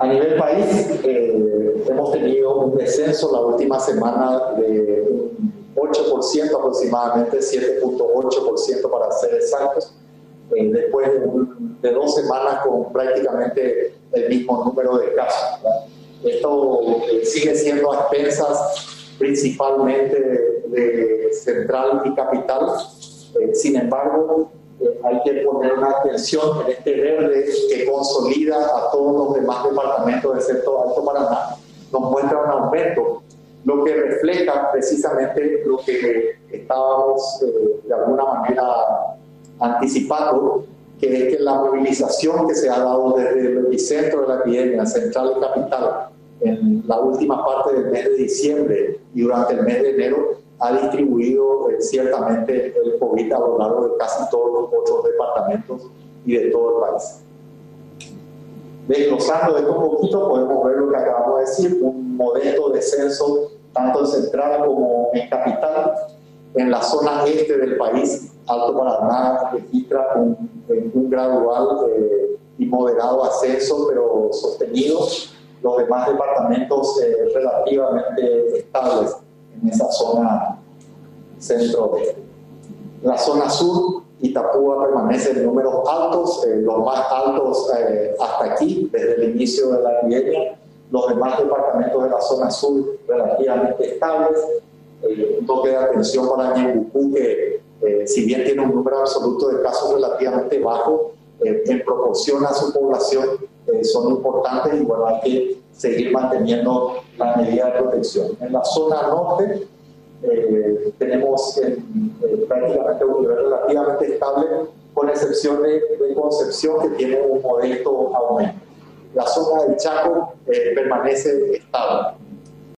A nivel país, eh, hemos tenido un descenso la última semana de un 8% aproximadamente, 7.8% para ser exactos, eh, después de, dos semanas con prácticamente el mismo número de casos. Esto eh, sigue siendo a expensas principalmente de, central y capital. sin embargo, hay que poner una atención en este verde que consolida a todos los demás departamentos sector Alto Paraná, nos muestra un aumento, lo que refleja precisamente lo que estábamos eh, de alguna manera anticipando, que es que la movilización que se ha dado desde el epicentro de la epidemia, central y capital, en la última parte del mes de diciembre y durante el mes de enero, ha distribuido eh, ciertamente el COVID a lo largo de casi todos los otros departamentos y de todo el país. Desglosando esto un poquito, podemos ver lo que acabamos de decir, un modesto descenso tanto en central como en capital. En la zona este del país, Alto Paraná registra un, un gradual eh, y moderado ascenso, pero sostenido. Los demás departamentos eh, relativamente estables en esa zona centro de la zona sur. Itapúa permanece en números altos, eh, los más altos eh, hasta aquí, desde el inicio de la epidemia. Los demás departamentos de la zona sur relativamente estables. Eh, un toque de atención para Ñembucú, que si bien tiene un número absoluto de casos relativamente bajo, en proporción a su población son importantes y bueno, hay que seguir manteniendo la medida de protección. En la zona norte eh, tenemos eh, prácticamente un nivel relativamente estable, con excepción de, Concepción, que tiene un modesto aumento. La zona del Chaco eh, permanece estable.